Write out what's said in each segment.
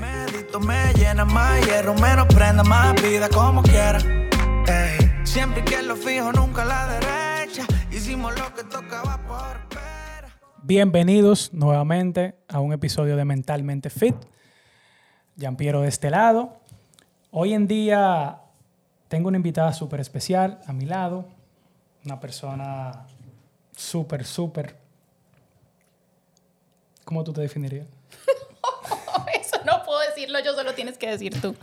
Medito me llena más hierro, menos prenda, más vida como quiera. Ey, siempre que lo fijo, nunca a la derecha. Hicimos lo que tocaba por espera. Bienvenidos nuevamente a un episodio de Mentalmente Fit. Giampiero de este lado. Hoy en día tengo una invitada súper especial a mi lado. Una persona súper, súper... ¿Cómo tú te definirías? Eso no decirlo, yo solo tienes que decir tú.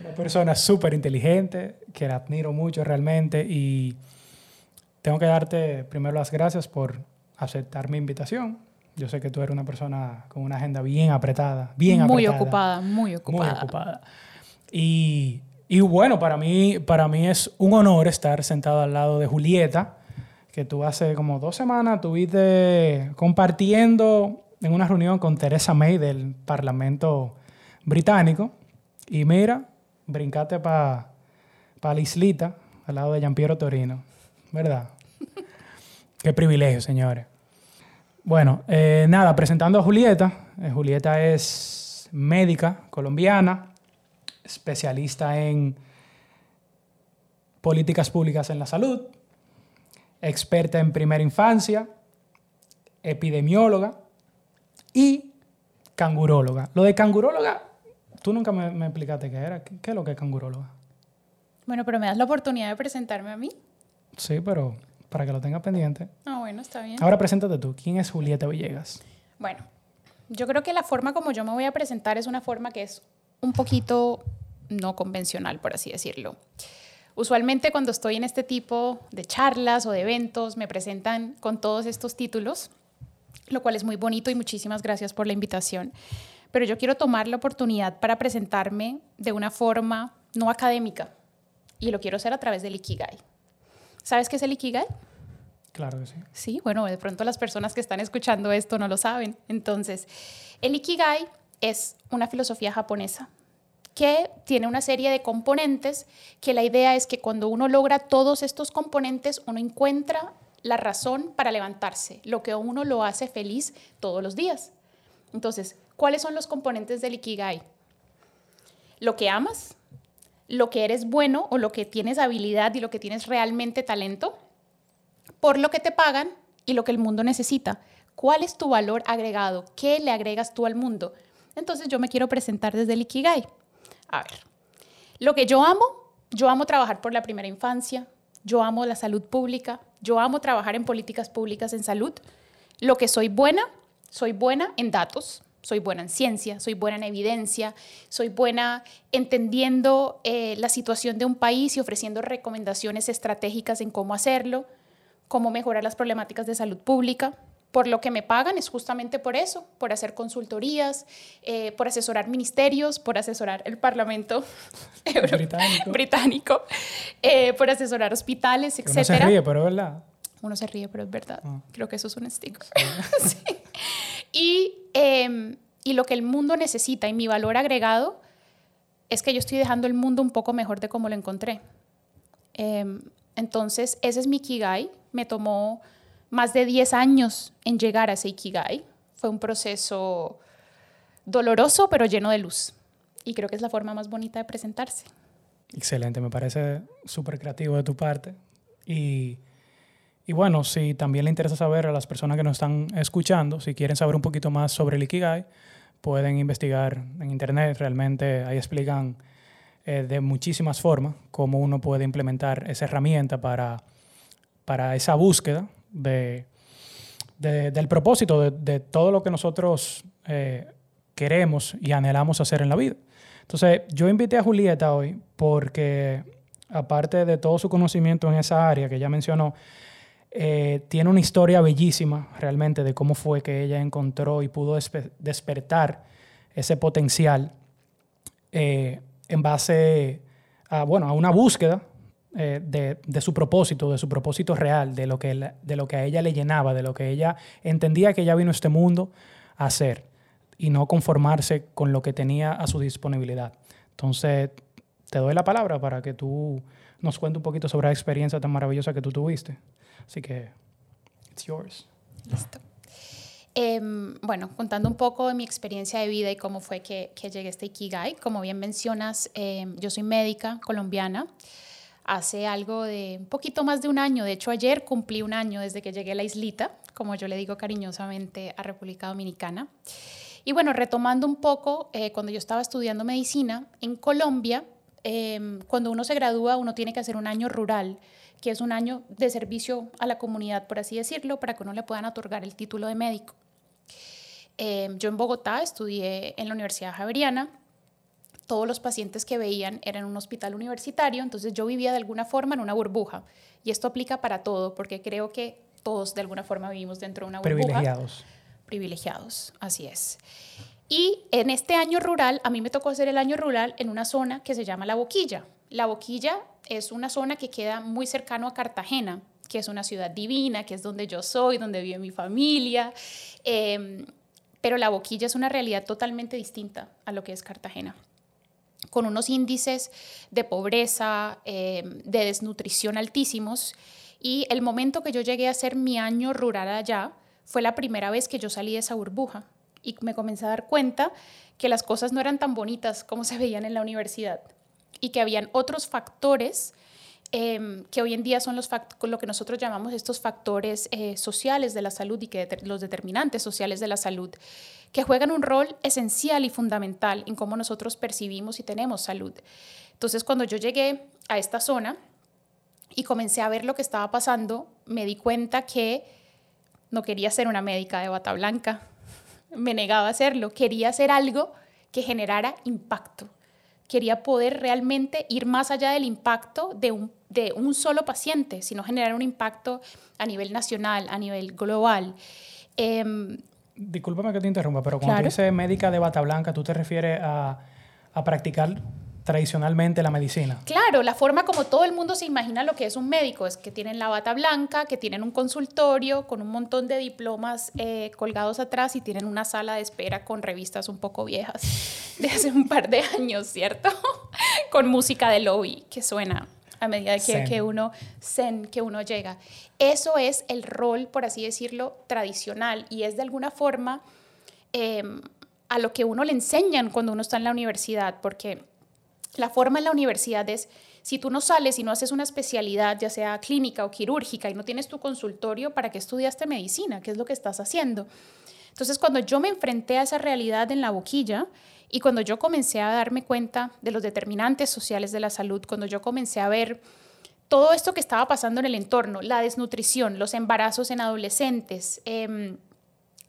Una persona súper inteligente, que la admiro mucho realmente y tengo que darte primero las gracias por aceptar mi invitación. Yo sé que tú eres una persona con una agenda bien apretada, bien muy apretada. ocupada, muy ocupada. Muy ocupada. Y, y bueno, para mí, para mí es un honor estar sentado al lado de Julieta, que tú hace como dos semanas estuviste compartiendo en una reunión con Teresa May del Parlamento Británico. Y mira, brincate para la islita, al lado de Giampiero Torino. ¿Verdad? Qué privilegio, señores. Bueno, eh, nada, presentando a Julieta. Eh, Julieta es médica colombiana, especialista en políticas públicas en la salud, experta en primera infancia, epidemióloga y canguróloga. Lo de canguróloga, tú nunca me, me explicaste qué era. ¿Qué, qué es lo que es canguróloga? Bueno, pero me das la oportunidad de presentarme a mí. Sí, pero para que lo tengas pendiente. Ah, bueno, está bien. Ahora preséntate tú. ¿Quién es Julieta Villegas? Bueno, yo creo que la forma como yo me voy a presentar es una forma que es un poquito no convencional, por así decirlo. Usualmente cuando estoy en este tipo de charlas o de eventos me presentan con todos estos títulos, lo cual es muy bonito y muchísimas gracias por la invitación. Pero yo quiero tomar la oportunidad para presentarme de una forma no académica y lo quiero hacer a través del Ikigai. ¿Sabes qué es el Ikigai? Claro que sí. Sí, bueno, de pronto las personas que están escuchando esto no lo saben. Entonces, el Ikigai es una filosofía japonesa que tiene una serie de componentes que la idea es que cuando uno logra todos estos componentes, uno encuentra la razón para levantarse, lo que a uno lo hace feliz todos los días. Entonces, ¿cuáles son los componentes del Ikigai? Lo que amas, lo que eres bueno o lo que tienes habilidad y lo que tienes realmente talento, por lo que te pagan y lo que el mundo necesita. ¿Cuál es tu valor agregado? ¿Qué le agregas tú al mundo? Entonces yo me quiero presentar desde el Ikigai. A ver, lo que yo amo, yo amo trabajar por la primera infancia, yo amo la salud pública, yo amo trabajar en políticas públicas en salud. Lo que soy buena, soy buena en datos, soy buena en ciencia, soy buena en evidencia, soy buena entendiendo eh, la situación de un país y ofreciendo recomendaciones estratégicas en cómo hacerlo, cómo mejorar las problemáticas de salud pública. Por lo que me pagan es justamente por eso, por hacer consultorías, eh, por asesorar ministerios, por asesorar el Parlamento Británico. británico eh, por asesorar hospitales, etc. Uno se ríe, pero es verdad. Uno se ríe, pero es verdad. Ah. Creo que eso es un stick. Sí. Y, eh, y lo que el mundo necesita y mi valor agregado es que yo estoy dejando el mundo un poco mejor de como lo encontré. Eh, entonces, ese es mi Ikigai. Me tomó más de 10 años en llegar a ese Ikigai. Fue un proceso doloroso, pero lleno de luz. Y creo que es la forma más bonita de presentarse. Excelente, me parece súper creativo de tu parte. Y, y bueno, si también le interesa saber a las personas que nos están escuchando, si quieren saber un poquito más sobre el Ikigai, pueden investigar en internet. Realmente ahí explican eh, de muchísimas formas cómo uno puede implementar esa herramienta para, para esa búsqueda de, de- del propósito de, de todo lo que nosotros eh, queremos y anhelamos hacer en la vida. Entonces, yo invité a Julieta hoy porque, aparte de todo su conocimiento en esa área que ella mencionó, eh, tiene una historia bellísima realmente de cómo fue que ella encontró y pudo despe- despertar ese potencial eh, en base a, bueno, a una búsqueda eh, de, de su propósito, de su propósito real, de lo, que, la- de lo que a ella le llenaba, de lo que ella entendía que ella vino a este mundo a hacer y no conformarse con lo que tenía a su disponibilidad. Entonces, te doy la palabra para que tú nos cuentes un poquito sobre la experiencia tan maravillosa que tú tuviste. Así que, it's yours. Listo. Em, bueno, contando un poco de mi experiencia de vida y cómo fue que, que llegué a este Ikigai. Como bien mencionas, em, yo soy médica colombiana. Hace algo de un poquito más de un año, de hecho ayer cumplí un año desde que llegué a la islita, como yo le digo cariñosamente a República Dominicana. Y bueno, retomando un poco, eh, cuando yo estaba estudiando medicina en Colombia, em, cuando uno se gradúa, uno tiene que hacer un año rural, que es un año de servicio a la comunidad, por así decirlo, para que uno le puedan otorgar el título de médico. Em, yo en Bogotá estudié en la Universidad Javeriana. Todos los pacientes que veían eran en un hospital universitario, entonces yo vivía de alguna forma en una burbuja. Y esto aplica para todo, porque creo que todos de alguna forma vivimos dentro de una burbuja. Privilegiados. Privilegiados, así es. Y en este año rural, a mí me tocó hacer el año rural en una zona que se llama La Boquilla. La Boquilla es una zona que queda muy cercano a Cartagena, que es una ciudad divina, que es donde yo soy, donde vive mi familia. Eh, pero la boquilla es una realidad totalmente distinta a lo que es Cartagena con unos índices de pobreza, em, de desnutrición altísimos. Y el momento que yo llegué a hacer mi año rural allá fue la primera vez que yo salí de esa burbuja y me comencé a dar cuenta que las cosas no eran tan bonitas como se veían en la universidad y que habían otros factores Em, que hoy en día son los lo que nosotros llamamos estos factores eh, sociales de la salud y que los determinantes sociales de la salud, que juegan un rol esencial y fundamental en cómo nosotros percibimos y tenemos salud. Entonces, cuando yo llegué a esta zona y comencé a ver lo que estaba pasando, me di cuenta que no quería ser una médica de bata blanca, me negaba a hacerlo, quería hacer algo que generara impacto quería poder realmente ir más allá del impacto de un, de un solo paciente, sino generar un impacto a nivel nacional, a nivel global. Eh, Discúlpame que te interrumpa, pero cuando tú dices médica de bata blanca, ¿tú te refieres a, a practicar tradicionalmente la medicina. Claro, la forma como todo el mundo se imagina lo que es un médico es que tienen la bata blanca, que tienen un consultorio con un montón de diplomas eh, colgados atrás y tienen una sala de espera con revistas un poco viejas de hace un par de años, ¿cierto? con música de lobby que suena a medida que, que, uno zen, que uno llega. Eso es el rol, por así decirlo, tradicional y es de alguna forma em, a lo que uno le enseñan cuando uno está en la universidad, porque la forma en la universidad es, si tú no sales y no haces una especialidad, ya sea clínica o quirúrgica, y no tienes tu consultorio, ¿para qué estudiaste medicina? ¿Qué es lo que estás haciendo? Entonces, cuando yo me enfrenté a esa realidad en la boquilla y cuando yo comencé a darme cuenta de los determinantes sociales de la salud, cuando yo comencé a ver todo esto que estaba pasando en el entorno, la desnutrición, los embarazos en adolescentes, eh,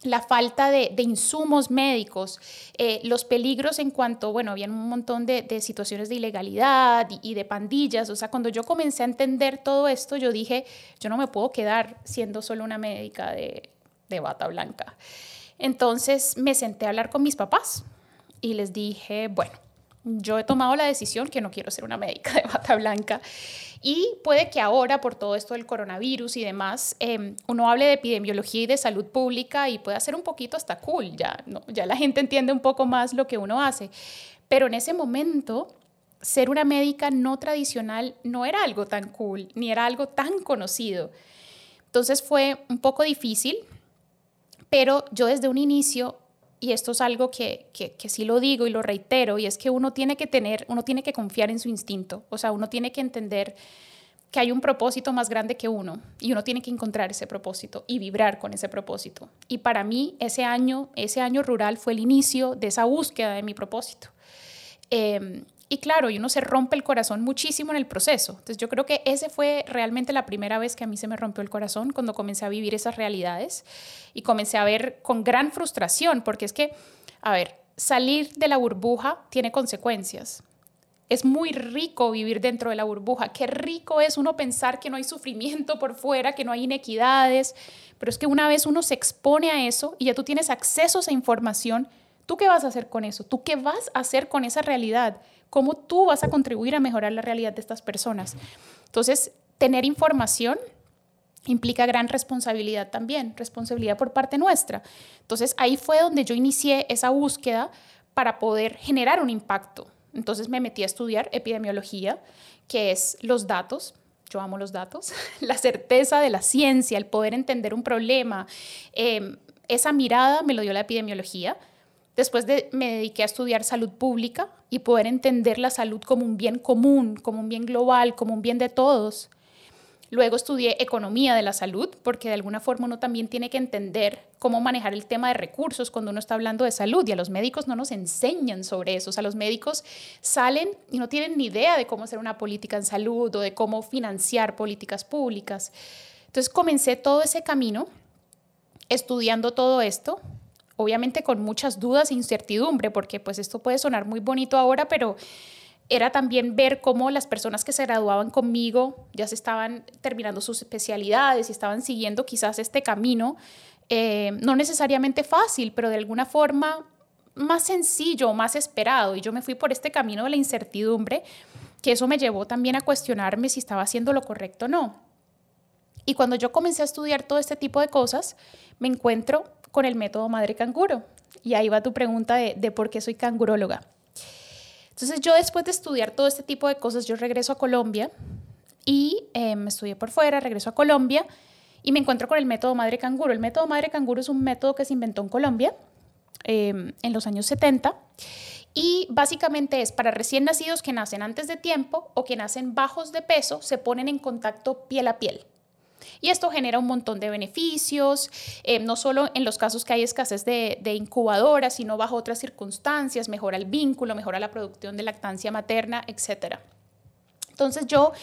la falta de, insumos médicos, eh, los peligros en cuanto, bueno, había un montón de, situaciones de ilegalidad y, de pandillas. O sea, cuando yo comencé a entender todo esto, yo dije, yo no me puedo quedar siendo solo una médica de, de bata blanca. Entonces me senté a hablar con mis papás y les dije, bueno, yo he tomado la decisión que no quiero ser una médica de bata blanca y puede que ahora, por todo esto del coronavirus y demás, em, uno hable de epidemiología y de salud pública y pueda ser un poquito hasta cool, ya, ¿no? ya la gente entiende un poco más lo que uno hace. Pero en ese momento, ser una médica no tradicional no era algo tan cool, ni era algo tan conocido. Entonces fue un poco difícil, pero yo desde un inicio y esto es algo que, que, que, sí lo digo y lo reitero, y es que uno tiene que tener, uno tiene que confiar en su instinto, o sea, uno tiene que entender que hay un propósito más grande que uno y uno tiene que encontrar ese propósito y vibrar con ese propósito. Y para mí ese año, ese año rural fue el inicio de esa búsqueda de mi propósito. Eh, y claro, y uno se rompe el corazón muchísimo en el proceso. Entonces yo creo que ese fue realmente la primera vez que a mí se me rompió el corazón cuando comencé a vivir esas realidades y comencé a ver con gran frustración, porque es que, a ver, salir de la burbuja tiene consecuencias. Es muy rico vivir dentro de la burbuja. Qué rico es uno pensar que no hay sufrimiento por fuera, que no hay inequidades. Pero es que una vez uno se expone a eso y ya tú tienes acceso a esa información, ¿tú qué vas a hacer con eso? ¿Tú qué vas a hacer con esa realidad? cómo tú vas a contribuir a mejorar la realidad de estas personas. Entonces, tener información implica gran responsabilidad también, responsabilidad por parte nuestra. Entonces, ahí fue donde yo inicié esa búsqueda para poder generar un impacto. Entonces me metí a estudiar epidemiología, que es los datos, yo amo los datos, la certeza de la ciencia, el poder entender un problema, em, esa mirada me lo dio la epidemiología. Después de, me dediqué a estudiar salud pública y poder entender la salud como un bien común, como un bien global, como un bien de todos. Luego estudié economía de la salud, porque de alguna forma uno también tiene que entender cómo manejar el tema de recursos cuando uno está hablando de salud. Y a los médicos no nos enseñan sobre eso. O sea, los médicos salen y no tienen ni idea de cómo hacer una política en salud o de cómo financiar políticas públicas. Entonces comencé todo ese camino estudiando todo esto, obviamente con muchas dudas e incertidumbre, porque pues esto puede sonar muy bonito ahora, pero era también ver cómo las personas que se graduaban conmigo ya se estaban terminando sus especialidades y estaban siguiendo quizás este camino, eh, no necesariamente fácil, pero de alguna forma más sencillo, más esperado. Y yo me fui por este camino de la incertidumbre, que eso me llevó también a cuestionarme si estaba haciendo lo correcto o no. Y cuando yo comencé a estudiar todo este tipo de cosas, me encuentro con el método madre canguro. Y ahí va tu pregunta de, por qué soy canguróloga. Entonces yo después de estudiar todo este tipo de cosas, yo regreso a Colombia y eh, me estudié por fuera, regreso a Colombia y me encuentro con el método Madre Canguro. El método Madre Canguro es un método que se inventó en Colombia em, en los años 70 y básicamente es para recién nacidos que nacen antes de tiempo o que nacen bajos de peso, se ponen en contacto piel a piel. Y esto genera un montón de beneficios, eh, no solo en los casos que hay escasez de, de incubadoras, sino bajo otras circunstancias, mejora el vínculo, mejora la producción de lactancia materna, etc. Entonces yo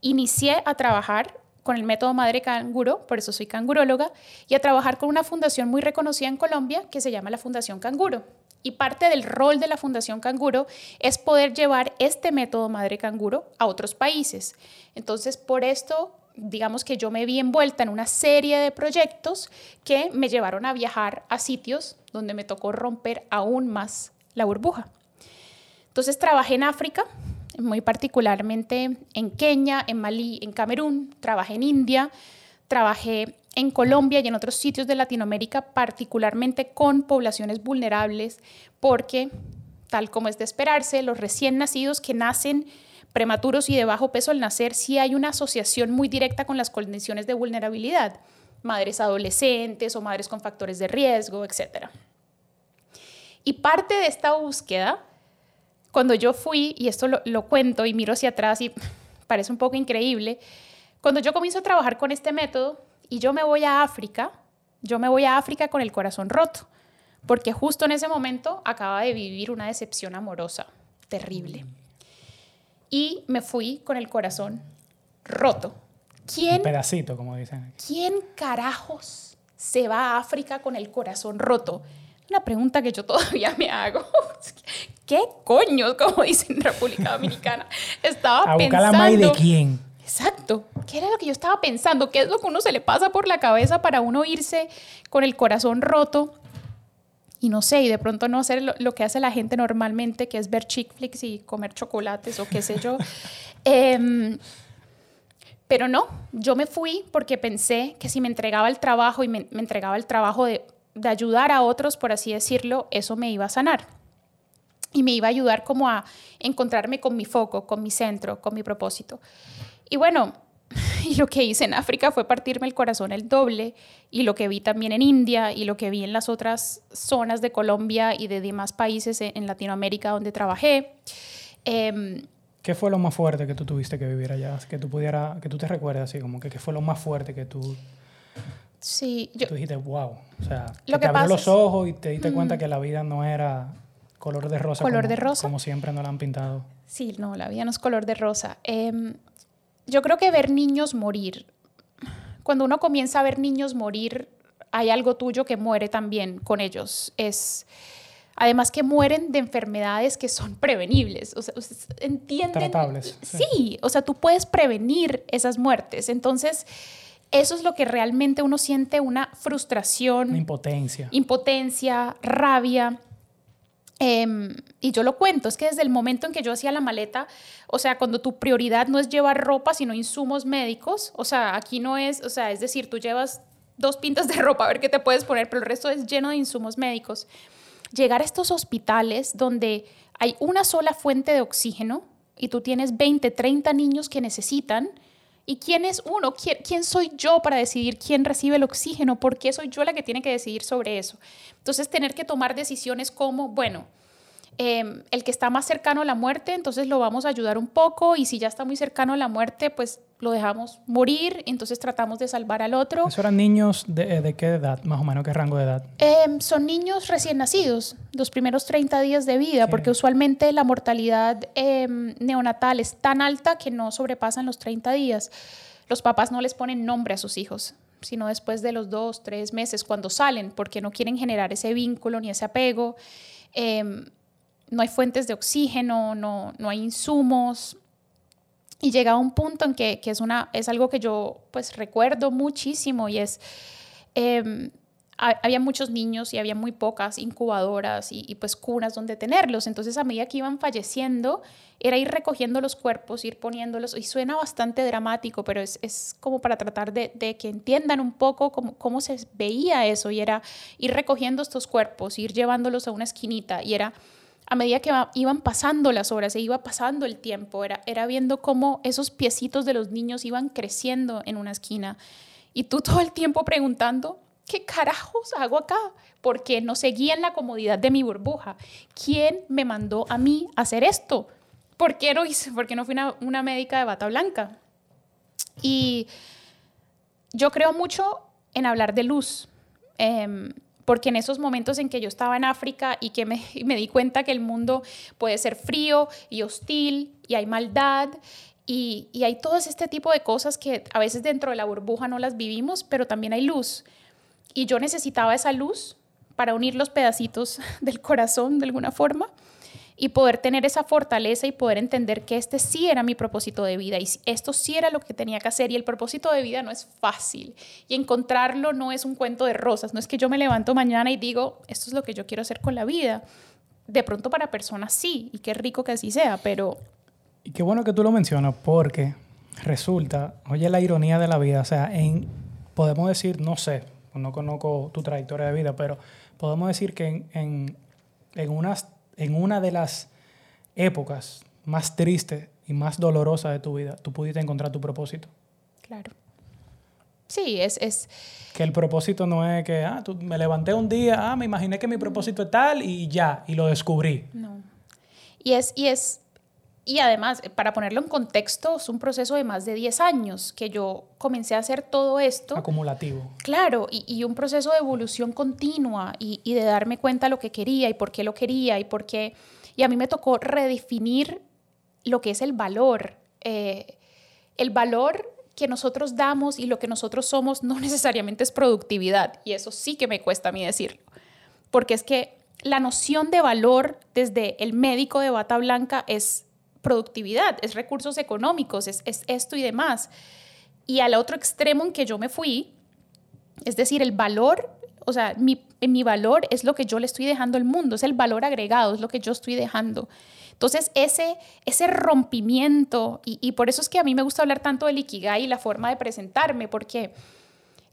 inicié a trabajar con el método Madre Canguro, por eso soy canguróloga, y a trabajar con una fundación muy reconocida en Colombia que se llama la Fundación Canguro. Y parte del rol de la Fundación Canguro es poder llevar este método Madre Canguro a otros países. Entonces, por esto digamos que yo me vi envuelta en una serie de proyectos que me llevaron a viajar a sitios donde me tocó romper aún más la burbuja. Entonces trabajé en África, muy particularmente en Kenia, en Malí, en Camerún, trabajé en India, trabajé en Colombia y en otros sitios de Latinoamérica, particularmente con poblaciones vulnerables, porque, tal como es de esperarse, los recién nacidos que nacen prematuros y de bajo peso al nacer, sí hay una asociación muy directa con las condiciones de vulnerabilidad, madres adolescentes o madres con factores de riesgo, etc. Y parte de esta búsqueda, cuando yo fui, y esto lo, lo cuento y miro hacia atrás y parece un poco increíble, cuando yo comienzo a trabajar con este método y yo me voy a África, yo me voy a África con el corazón roto, porque justo en ese momento acaba de vivir una decepción amorosa terrible y me fui con el corazón roto. ¿Quién? Un pedacito, como dicen. ¿Quién carajos se va a África con el corazón roto? Una pregunta que yo todavía me hago. ¿Qué coño, como dicen en República Dominicana? Estaba ¿A pensando. la de quién? Exacto. ¿Qué era lo que yo estaba pensando? ¿Qué es lo que uno se le pasa por la cabeza para uno irse con el corazón roto? Y no sé, y de pronto no hacer lo, que hace la gente normalmente, que es ver chick flicks y comer chocolates o qué sé yo. Em, pero no, yo me fui porque pensé que si me entregaba el trabajo y me, entregaba el trabajo de, de, ayudar a otros, por así decirlo, eso me iba a sanar. Y me iba a ayudar como a encontrarme con mi foco, con mi centro, con mi propósito. Y bueno, y lo que hice en África fue partirme el corazón el doble y lo que vi también en India y lo que vi en las otras zonas de Colombia y de demás países en Latinoamérica donde trabajé. Em, ¿Qué fue lo más fuerte que tú tuviste que vivir allá? Que tú pudiera, que tú te recuerdes así, como que qué fue lo más fuerte que tú... Sí, yo... Tú dijiste, wow. O sea, lo que te abrió los ojos y te diste cuenta que la vida no era color de rosa. Color como, de rosa. Como siempre nos la han pintado. Sí, no, la vida no es color de rosa. Eh, yo creo que ver niños morir, cuando uno comienza a ver niños morir, hay algo tuyo que muere también con ellos. Es además que mueren de enfermedades que son prevenibles. O sea, entienden. Tratables. Sí. o sea, tú puedes prevenir esas muertes. Entonces, eso es lo que realmente uno siente una frustración. impotencia. Impotencia, rabia. Em, y yo lo cuento, es que desde el momento en que yo hacía la maleta, o sea, cuando tu prioridad no es llevar ropa, sino insumos médicos, o sea, aquí no es, o sea, es decir, tú llevas dos pintas de ropa a ver qué te puedes poner, pero el resto es lleno de insumos médicos. Llegar a estos hospitales donde hay una sola fuente de oxígeno y tú tienes 20, 30 niños que necesitan ¿Y quién es uno? ¿Quién, ¿Quién, soy yo para decidir quién recibe el oxígeno? ¿Por qué soy yo la que tiene que decidir sobre eso? Entonces, tener que tomar decisiones como, bueno, Em, el que está más cercano a la muerte, entonces lo vamos a ayudar un poco y si ya está muy cercano a la muerte, pues lo dejamos morir, entonces tratamos de salvar al otro. ¿Eso eran niños de, de qué edad, más o menos, qué rango de edad? Em, son niños recién nacidos, los primeros 30 días de vida, porque usualmente la mortalidad em, neonatal es tan alta que no sobrepasan los 30 días. Los papás no les ponen nombre a sus hijos, sino después de los dos, tres meses, cuando salen, porque no quieren generar ese vínculo ni ese apego no hay fuentes de oxígeno, no, no hay insumos. Y llega a un punto en que, que, es, una, es algo que yo pues recuerdo muchísimo y es, eh, había muchos niños y había muy pocas incubadoras y, y, pues cunas donde tenerlos. Entonces a medida que iban falleciendo, era ir recogiendo los cuerpos, ir poniéndolos, y suena bastante dramático, pero es, es como para tratar de, de, que entiendan un poco cómo, cómo se veía eso, y era ir recogiendo estos cuerpos, ir llevándolos a una esquinita, y era a medida que iban pasando las horas, se iba pasando el tiempo, era, era viendo cómo esos piecitos de los niños iban creciendo en una esquina. Y tú todo el tiempo preguntando, ¿qué carajos hago acá? Porque no seguía en la comodidad de mi burbuja. ¿Quién me mandó a mí hacer esto? ¿Por qué no, no fui una, una médica de bata blanca? Y yo creo mucho en hablar de luz. Eh, porque en esos momentos en que yo estaba en África y que me, di cuenta que el mundo puede ser frío y hostil y hay maldad y, y, hay todo este tipo de cosas que a veces dentro de la burbuja no las vivimos, pero también hay luz. Y yo necesitaba esa luz para unir los pedacitos del corazón de alguna forma y poder tener esa fortaleza y poder entender que este sí era mi propósito de vida y esto sí era lo que tenía que hacer y el propósito de vida no es fácil y encontrarlo no es un cuento de rosas, no es que yo me levanto mañana y digo, esto es lo que yo quiero hacer con la vida. De pronto para personas sí, y qué rico que así sea, pero... Y qué bueno que tú lo mencionas porque resulta, oye la ironía de la vida, o sea, en, podemos decir, no sé, no conozco tu trayectoria de vida, pero podemos decir que en, en, en unas en una de las épocas más tristes y más dolorosas de tu vida, tú pudiste encontrar tu propósito. Claro. Sí, es, es... Que el propósito no es que, ah, tú, me levanté un día, ah, me imaginé que mi propósito es tal y ya, y lo descubrí. No. Y es, y es y además, para ponerlo en contexto, es un proceso de más de 10 años que yo comencé a hacer todo esto. Acumulativo. Claro, y, y un proceso de evolución continua y, y, de darme cuenta lo que quería y por qué lo quería y por qué... Y a mí me tocó redefinir lo que es el valor. Eh, el valor que nosotros damos y lo que nosotros somos no necesariamente es productividad. Y eso sí que me cuesta a mí decirlo. Porque es que la noción de valor desde el médico de bata blanca es productividad, es recursos económicos, es, es esto y demás. Y al otro extremo en que yo me fui, es decir, el valor, o sea, mi, mi valor es lo que yo le estoy dejando al mundo, es el valor agregado, es lo que yo estoy dejando. Entonces, ese, ese rompimiento, y, y, por eso es que a mí me gusta hablar tanto del Ikigai y la forma de presentarme, porque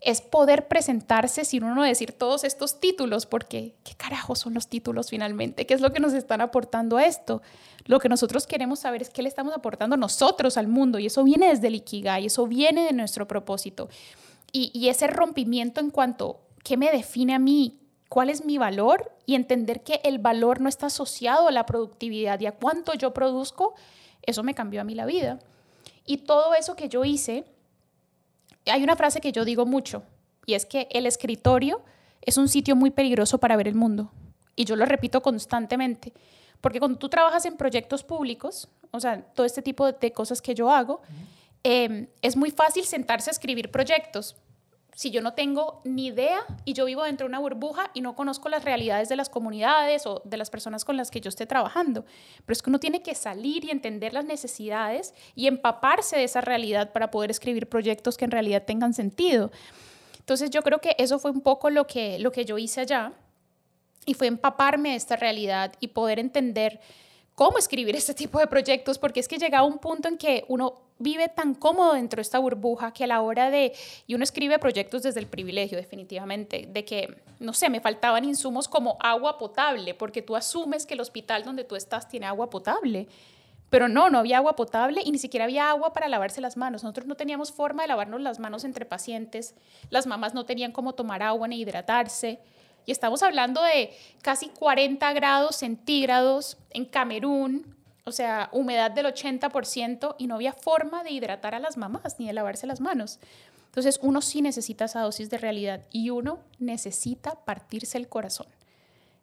es poder presentarse sin uno decir todos estos títulos, porque ¿qué carajo son los títulos finalmente? ¿Qué es lo que nos están aportando a esto? Lo que nosotros queremos saber es qué le estamos aportando nosotros al mundo, y eso viene desde el Ikigai, eso viene de nuestro propósito. Y, y ese rompimiento en cuanto, ¿qué me define a mí? ¿Cuál es mi valor? Y entender que el valor no está asociado a la productividad y a cuánto yo produzco, eso me cambió a mí la vida. Y todo eso que yo hice, hay una frase que yo digo mucho y es que el escritorio es un sitio muy peligroso para ver el mundo. Y yo lo repito constantemente, porque cuando tú trabajas en proyectos públicos, o sea, todo este tipo de cosas que yo hago, eh, es muy fácil sentarse a escribir proyectos, si yo no tengo ni idea y yo vivo dentro de una burbuja y no conozco las realidades de las comunidades o de las personas con las que yo esté trabajando. Pero es que uno tiene que salir y entender las necesidades y empaparse de esa realidad para poder escribir proyectos que en realidad tengan sentido. Entonces yo creo que eso fue un poco lo que, lo que yo hice allá y fue empaparme de esta realidad y poder entender cómo escribir este tipo de proyectos, porque es que llegaba un punto en que uno vive tan cómodo dentro de esta burbuja que a la hora de, y uno escribe proyectos desde el privilegio definitivamente, de que, no sé, me faltaban insumos como agua potable, porque tú asumes que el hospital donde tú estás tiene agua potable, Pero no, no había agua potable y ni siquiera había agua para lavarse las manos. Nosotros no teníamos forma de lavarnos las manos entre pacientes. Las mamás no tenían cómo tomar agua ni hidratarse. Y estamos hablando de casi 40 grados centígrados en Camerún, o sea, humedad del 80% y no había forma de hidratar a las mamás ni de lavarse las manos. Entonces uno sí necesita esa dosis de realidad y uno necesita partirse el corazón.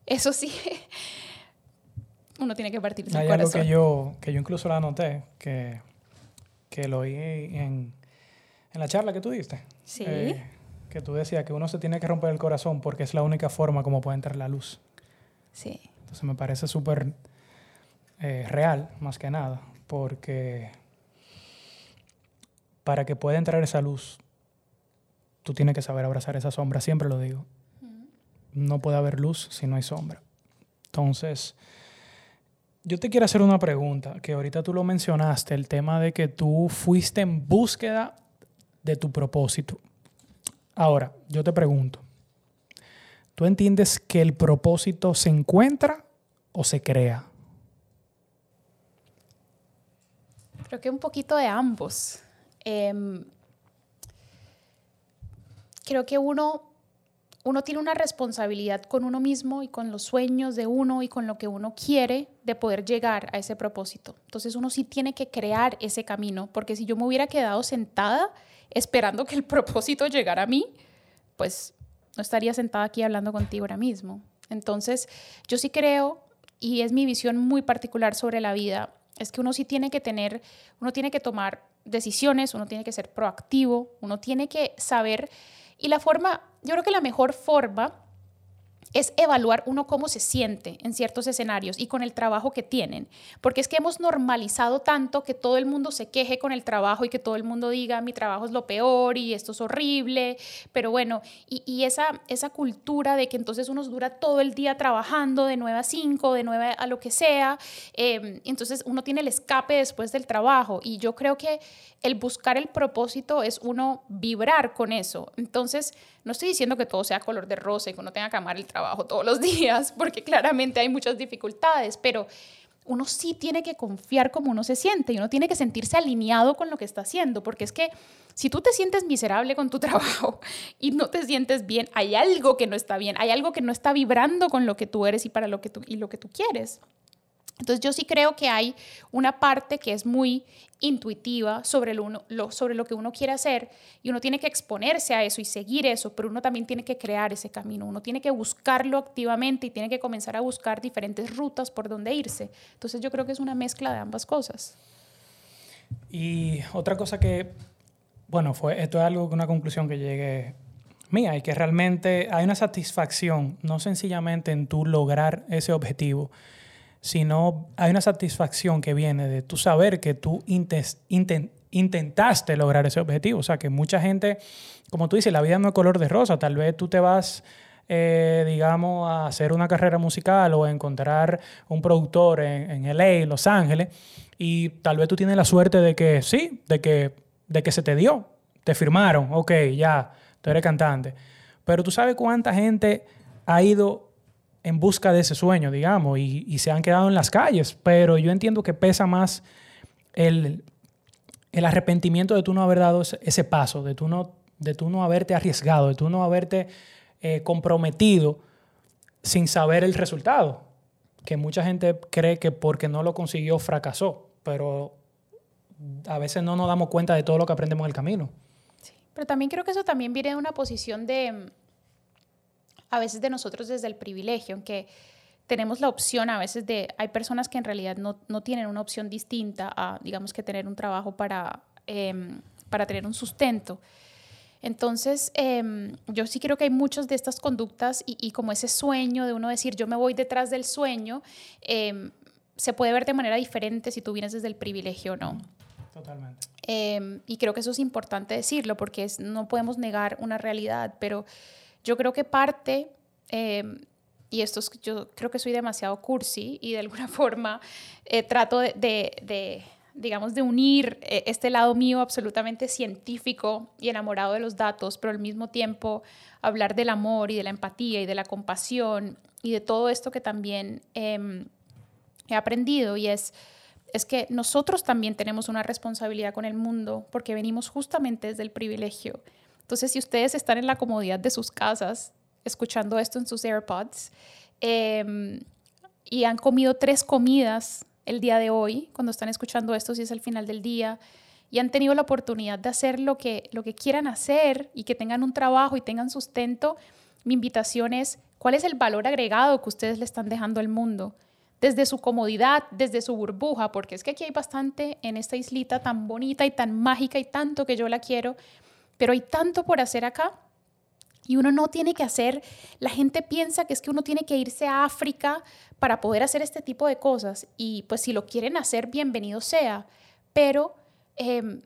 Eso sí, uno tiene que partirse el corazón. Hay algo que yo, que yo incluso la anoté, que, que lo oí en, en la charla que tú diste. Sí. Eh, que tú decías que uno se tiene que romper el corazón porque es la única forma como puede entrar la luz. Sí. Entonces me parece súper eh, real, más que nada, porque para que pueda entrar esa luz, tú tienes que saber abrazar esa sombra, siempre lo digo. No puede haber luz si no hay sombra. Entonces, yo te quiero hacer una pregunta, que ahorita tú lo mencionaste, el tema de que tú fuiste en búsqueda de tu propósito. Ahora, yo te pregunto, ¿tú entiendes que el propósito se encuentra o se crea? Creo que un poquito de ambos. Em, creo que uno, uno tiene una responsabilidad con uno mismo y con los sueños de uno y con lo que uno quiere de poder llegar a ese propósito. Entonces uno sí tiene que crear ese camino, porque si yo me hubiera quedado sentada esperando que el propósito llegara a mí, pues no estaría sentada aquí hablando contigo ahora mismo. Entonces yo sí creo, y es mi visión muy particular sobre la vida, es que uno sí tiene que tener, uno tiene que tomar decisiones, uno tiene que ser proactivo, uno tiene que saber. Y la forma, yo creo que la mejor forma es evaluar uno cómo se siente en ciertos escenarios y con el trabajo que tienen. Porque es que hemos normalizado tanto que todo el mundo se queje con el trabajo y que todo el mundo diga mi trabajo es lo peor y esto es horrible. Pero bueno, y, esa, esa cultura de que entonces uno dura todo el día trabajando de 9 a 5, de 9 a lo que sea. Em, entonces uno tiene el escape después del trabajo. Y yo creo que el buscar el propósito es uno vibrar con eso. Entonces, no estoy diciendo que todo sea color de rosa y que uno tenga que amar el trabajo todos los días, porque claramente hay muchas dificultades, pero uno sí tiene que confiar como uno se siente y uno tiene que sentirse alineado con lo que está haciendo, porque es que si tú te sientes miserable con tu trabajo y no te sientes bien, hay algo que no está bien, hay algo que no está vibrando con lo que tú eres y para lo que tú, y lo que tú quieres. Entonces yo sí creo que hay una parte que es muy intuitiva sobre lo, sobre lo que uno quiere hacer y uno tiene que exponerse a eso y seguir eso, pero uno también tiene que crear ese camino, uno tiene que buscarlo activamente y tiene que comenzar a buscar diferentes rutas por donde irse. Entonces yo creo que es una mezcla de ambas cosas. Y otra cosa que, bueno, fue, esto es algo, una conclusión que llegué mía y que realmente hay una satisfacción, no sencillamente en tú lograr ese objetivo, sino hay una satisfacción que viene de tú saber que tú intentaste lograr ese objetivo. O sea, que mucha gente, como tú dices, la vida no es color de rosa. Tal vez tú te vas, eh, digamos, a hacer una carrera musical o a encontrar un productor en, en LA, Los Ángeles, y tal vez tú tienes la suerte de que sí, de que, de que se te dio, te firmaron, ok, ya, tú eres cantante. Pero tú sabes cuánta gente ha ido en busca de ese sueño, digamos, y, se han quedado en las calles. Pero yo entiendo que pesa más el, el arrepentimiento de tú no haber dado ese, paso, de tú, no, de tú no haberte arriesgado, de tú no haberte eh, comprometido sin saber el resultado. Que mucha gente cree que porque no lo consiguió fracasó, pero a veces no nos damos cuenta de todo lo que aprendemos en el camino. Sí, pero también creo que eso también viene de una posición de a veces de nosotros desde el privilegio, aunque tenemos la opción a veces de, hay personas que en realidad no, no tienen una opción distinta a, digamos, que tener un trabajo para, em, para tener un sustento. Entonces, em, yo sí creo que hay muchas de estas conductas y, y, como ese sueño de uno decir, yo me voy detrás del sueño, em, se puede ver de manera diferente si tú vienes desde el privilegio o no. Totalmente. y creo que eso es importante decirlo porque es, no podemos negar una realidad, pero yo creo que parte, eh, y esto es, yo creo que soy demasiado cursi y de alguna forma eh, trato de, digamos, de unir eh, este lado mío absolutamente científico y enamorado de los datos, pero al mismo tiempo hablar del amor y de la empatía y de la compasión y de todo esto que también em, he aprendido y es es que nosotros también tenemos una responsabilidad con el mundo porque venimos justamente desde el privilegio. Entonces, si ustedes están en la comodidad de sus casas escuchando esto en sus AirPods em, y han comido tres comidas el día de hoy, cuando están escuchando esto, si es el final del día, y han tenido la oportunidad de hacer lo que, lo que quieran hacer y que tengan un trabajo y tengan sustento, mi invitación es, ¿cuál es el valor agregado que ustedes le están dejando al mundo? Desde su comodidad, desde su burbuja, porque es que aquí hay bastante en esta islita tan bonita y tan mágica y tanto que yo la quiero, pero hay tanto por hacer acá y uno no tiene que hacer, la gente piensa que es que uno tiene que irse a África para poder hacer este tipo de cosas y pues si lo quieren hacer, bienvenido sea, pero Em,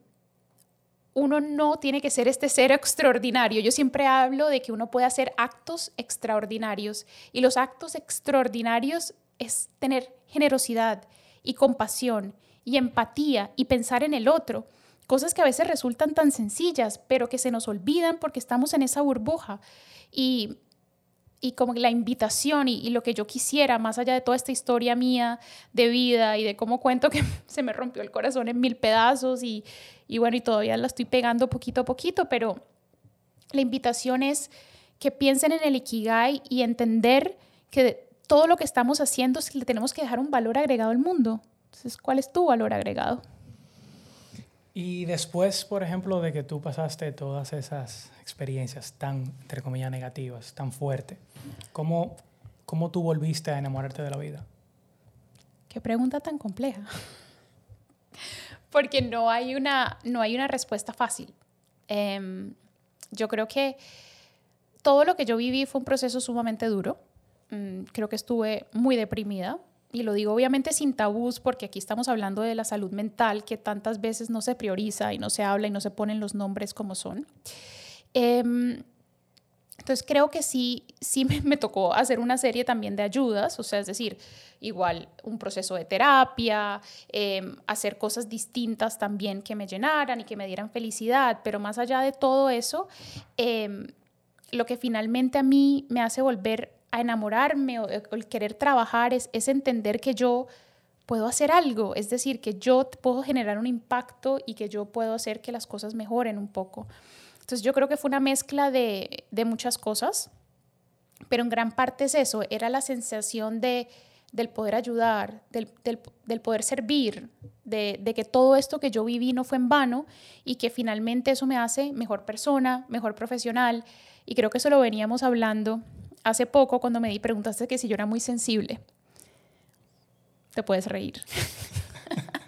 uno no tiene que ser este ser extraordinario. Yo siempre hablo de que uno puede hacer actos extraordinarios y los actos extraordinarios es tener generosidad y compasión y empatía y pensar en el otro. Cosas que a veces resultan tan sencillas, pero que se nos olvidan porque estamos en esa burbuja. Y y como la invitación y, lo que yo quisiera, más allá de toda esta historia mía de vida y de cómo cuento que se me rompió el corazón en mil pedazos y, y bueno, y todavía la estoy pegando poquito a poquito, pero la invitación es que piensen en el Ikigai y entender que todo lo que estamos haciendo es que le tenemos que dejar un valor agregado al mundo. Entonces, ¿cuál es tu valor agregado? Y después, por ejemplo, de que tú pasaste todas esas experiencias tan, entre comillas, negativas, tan fuertes, ¿cómo, ¿cómo tú volviste a enamorarte de la vida? Qué pregunta tan compleja. Porque no hay una, no hay una respuesta fácil. Em, yo creo que todo lo que yo viví fue un proceso sumamente duro. Mm, creo que estuve muy deprimida, y lo digo obviamente sin tabús porque aquí estamos hablando de la salud mental que tantas veces no se prioriza y no se habla y no se ponen los nombres como son. Em, entonces creo que sí, sí me, tocó hacer una serie también de ayudas, o sea, es decir, igual un proceso de terapia, em, hacer cosas distintas también que me llenaran y que me dieran felicidad, pero más allá de todo eso, em, lo que finalmente a mí me hace volver a enamorarme o, el querer trabajar es, es entender que yo puedo hacer algo, es decir, que yo puedo generar un impacto y que yo puedo hacer que las cosas mejoren un poco. Entonces yo creo que fue una mezcla de, de muchas cosas, pero en gran parte es eso, era la sensación de, del poder ayudar, del, del, del poder servir, de, de, que todo esto que yo viví no fue en vano y que finalmente eso me hace mejor persona, mejor profesional. Y creo que eso lo veníamos hablando hace poco cuando me di preguntaste que si yo era muy sensible. Te puedes reír.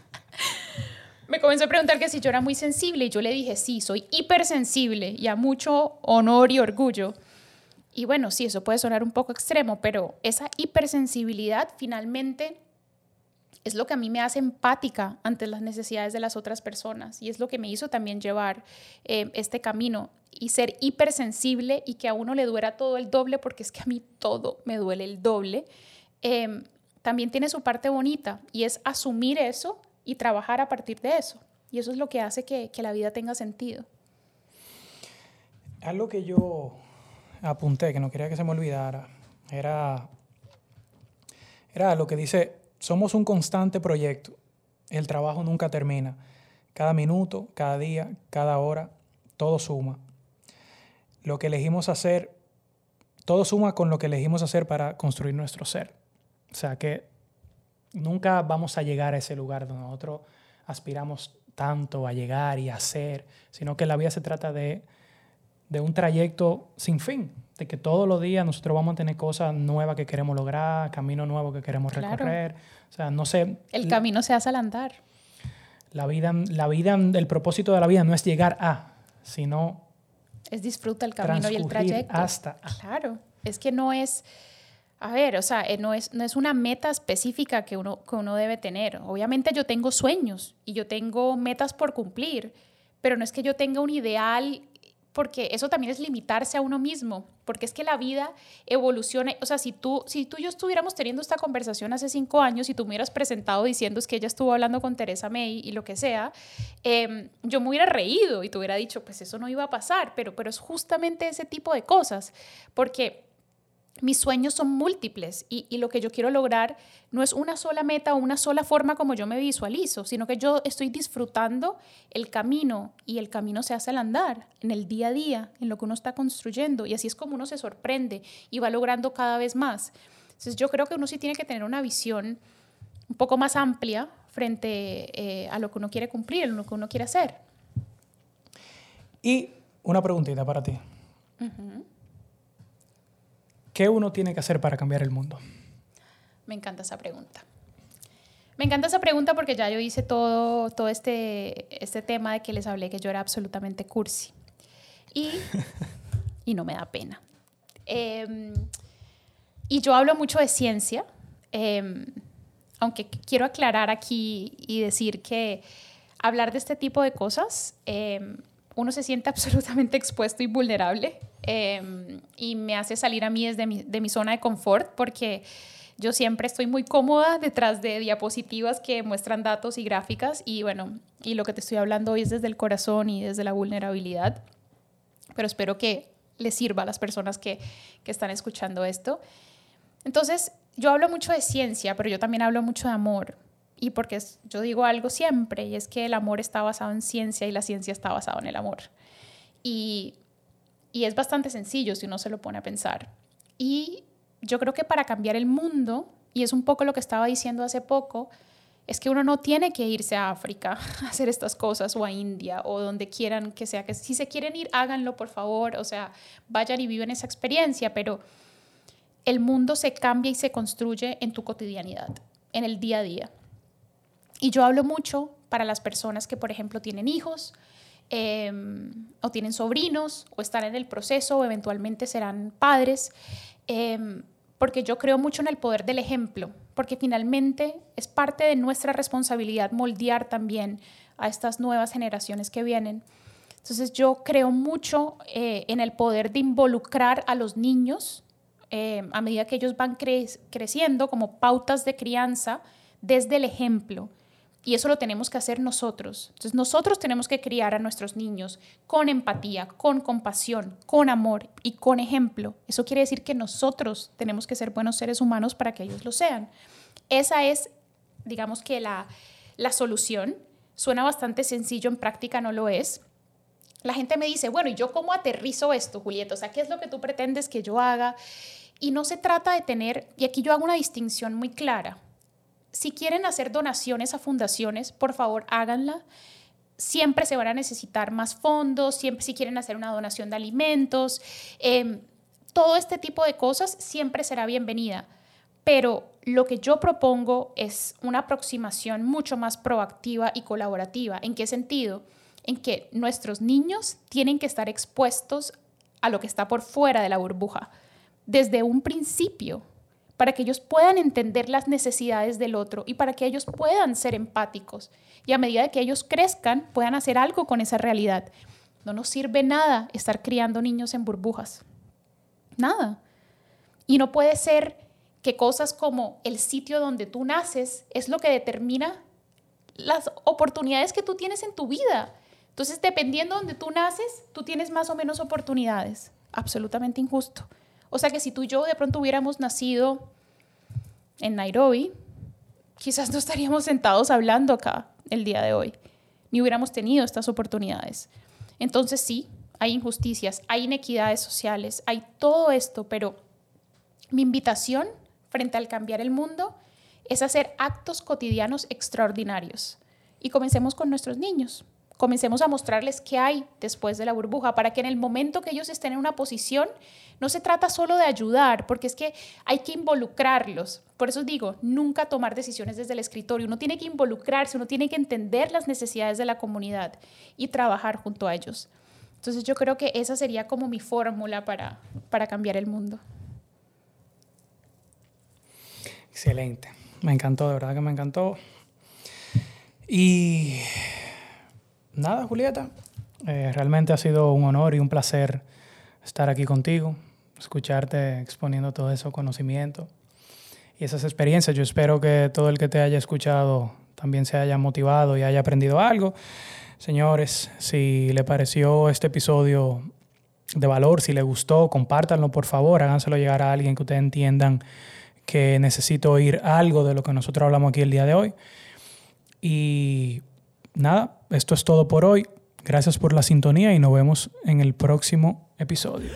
me comenzó a preguntar que si yo era muy sensible y yo le dije, sí, soy hipersensible y a mucho honor y orgullo. Y bueno, sí, eso puede sonar un poco extremo, pero esa hipersensibilidad finalmente es lo que a mí me hace empática ante las necesidades de las otras personas y es lo que me hizo también llevar eh, este camino y ser hipersensible y que a uno le duela todo el doble, porque es que a mí todo me duele el doble, em, también tiene su parte bonita y es asumir eso y trabajar a partir de eso. Y eso es lo que hace que, que la vida tenga sentido. Algo que yo apunté, que no quería que se me olvidara, era, era lo que dice somos un constante proyecto. El trabajo nunca termina. Cada minuto, cada día, cada hora, todo suma. Lo que elegimos hacer, todo suma con lo que elegimos hacer para construir nuestro ser. O sea que nunca vamos a llegar a ese lugar donde nosotros aspiramos tanto a llegar y a hacer, sino que la vida se trata de, de un trayecto sin fin, de que todos los días nosotros vamos a tener cosas nuevas que queremos lograr, caminos nuevos que queremos recorrer. O sea, no sé. El camino se hace al andar. La vida, la vida, el propósito de la vida no es llegar a, sino. Es disfruta el camino y el trayecto. Hasta. Claro. Es que no es. A ver, o sea, eh, no es, no es una meta específica que uno, que uno debe tener. Obviamente yo tengo sueños y yo tengo metas por cumplir, pero no es que yo tenga un ideal porque eso también es limitarse a uno mismo, porque es que la vida evoluciona, o sea, si tú, si tú y yo estuviéramos teniendo esta conversación hace cinco años y tú me hubieras presentado diciendo es que ella estuvo hablando con Teresa May y lo que sea, em, yo me hubiera reído y te hubiera dicho, pues eso no iba a pasar, pero, pero es justamente ese tipo de cosas, porque mis sueños son múltiples y, y, lo que yo quiero lograr no es una sola meta o una sola forma como yo me visualizo, sino que yo estoy disfrutando el camino y el camino se hace al andar, en el día a día, en lo que uno está construyendo y así es como uno se sorprende y va logrando cada vez más. Entonces yo creo que uno sí tiene que tener una visión un poco más amplia frente eh, a lo que uno quiere cumplir, a lo que uno quiere hacer. Y una preguntita para ti. Uh ¿Qué uno tiene que hacer para cambiar el mundo? Me encanta esa pregunta. Me encanta esa pregunta porque ya yo hice todo, todo este, este tema de que les hablé que yo era absolutamente cursi. Y, y no me da pena. Em, y yo hablo mucho de ciencia, em, aunque quiero aclarar aquí y decir que hablar de este tipo de cosas, em, uno se siente absolutamente expuesto y vulnerable Em, y me hace salir a mí desde mi, de mi zona de confort porque yo siempre estoy muy cómoda detrás de diapositivas que muestran datos y gráficas y bueno, y lo que te estoy hablando hoy es desde el corazón y desde la vulnerabilidad, pero espero que les sirva a las personas que, que están escuchando esto. Entonces, yo hablo mucho de ciencia, pero yo también hablo mucho de amor. Y porque yo digo algo siempre, y es que el amor está basado en ciencia y la ciencia está basada en el amor. Y y es bastante sencillo si uno se lo pone a pensar. Y yo creo que para cambiar el mundo, y es un poco lo que estaba diciendo hace poco, es que uno no tiene que irse a África a hacer estas cosas o a India o donde quieran que sea. Que si se quieren ir, háganlo, por favor. O sea, vayan y viven esa experiencia, pero el mundo se cambia y se construye en tu cotidianidad, en el día a día. Y yo hablo mucho para las personas que, por ejemplo, tienen hijos, Em, o tienen sobrinos o están en el proceso o eventualmente serán padres, em, porque yo creo mucho en el poder del ejemplo, porque finalmente es parte de nuestra responsabilidad moldear también a estas nuevas generaciones que vienen. Entonces yo creo mucho eh, en el poder de involucrar a los niños em, a medida que ellos van creciendo como pautas de crianza desde el ejemplo. Y eso lo tenemos que hacer nosotros. Entonces nosotros tenemos que criar a nuestros niños con empatía, con compasión, con amor y con ejemplo. Eso quiere decir que nosotros tenemos que ser buenos seres humanos para que ellos lo sean. Esa es, digamos que la, la solución. Suena bastante sencillo, en práctica no lo es. La gente me dice, bueno, ¿y yo cómo aterrizo esto, Julieta? O sea, ¿qué es lo que tú pretendes que yo haga? Y no se trata de tener, y aquí yo hago una distinción muy clara, si quieren hacer donaciones a fundaciones, por favor háganla. Siempre se van a necesitar más fondos, siempre si quieren hacer una donación de alimentos, em, todo este tipo de cosas siempre será bienvenida. Pero lo que yo propongo es una aproximación mucho más proactiva y colaborativa. ¿En qué sentido? En que nuestros niños tienen que estar expuestos a lo que está por fuera de la burbuja desde un principio para que ellos puedan entender las necesidades del otro y para que ellos puedan ser empáticos. Y a medida que ellos crezcan, puedan hacer algo con esa realidad. No nos sirve nada estar criando niños en burbujas. Nada. Y no puede ser que cosas como el sitio donde tú naces es lo que determina las oportunidades que tú tienes en tu vida. Entonces, dependiendo de donde tú naces, tú tienes más o menos oportunidades. Absolutamente injusto. O sea que si tú y yo de pronto hubiéramos nacido en Nairobi, quizás no estaríamos sentados hablando acá el día de hoy, ni hubiéramos tenido estas oportunidades. Entonces sí, hay injusticias, hay inequidades sociales, hay todo esto, pero mi invitación frente al cambiar el mundo es hacer actos cotidianos extraordinarios. Y comencemos con nuestros niños comencemos a mostrarles qué hay después de la burbuja, para que en el momento que ellos estén en una posición, no se trata solo de ayudar, porque es que hay que involucrarlos. Por eso digo, nunca tomar decisiones desde el escritorio. Uno tiene que involucrarse, uno tiene que entender las necesidades de la comunidad y trabajar junto a ellos. Entonces yo creo que esa sería como mi fórmula para, para cambiar el mundo. Excelente. Me encantó, de verdad que me encantó. Y nada, Julieta, eh, realmente ha sido un honor y un placer estar aquí contigo, escucharte exponiendo todo ese conocimiento y esas experiencias. Yo espero que todo el que te haya escuchado también se haya motivado y haya aprendido algo. Señores, si le pareció este episodio de valor. Si les gustó, compártanlo por favor, háganselo llegar a alguien que ustedes entiendan que necesito oír algo de lo que nosotros hablamos aquí el día de hoy. Y nada, esto es todo por hoy. Gracias por la sintonía y nos vemos en el próximo episodio.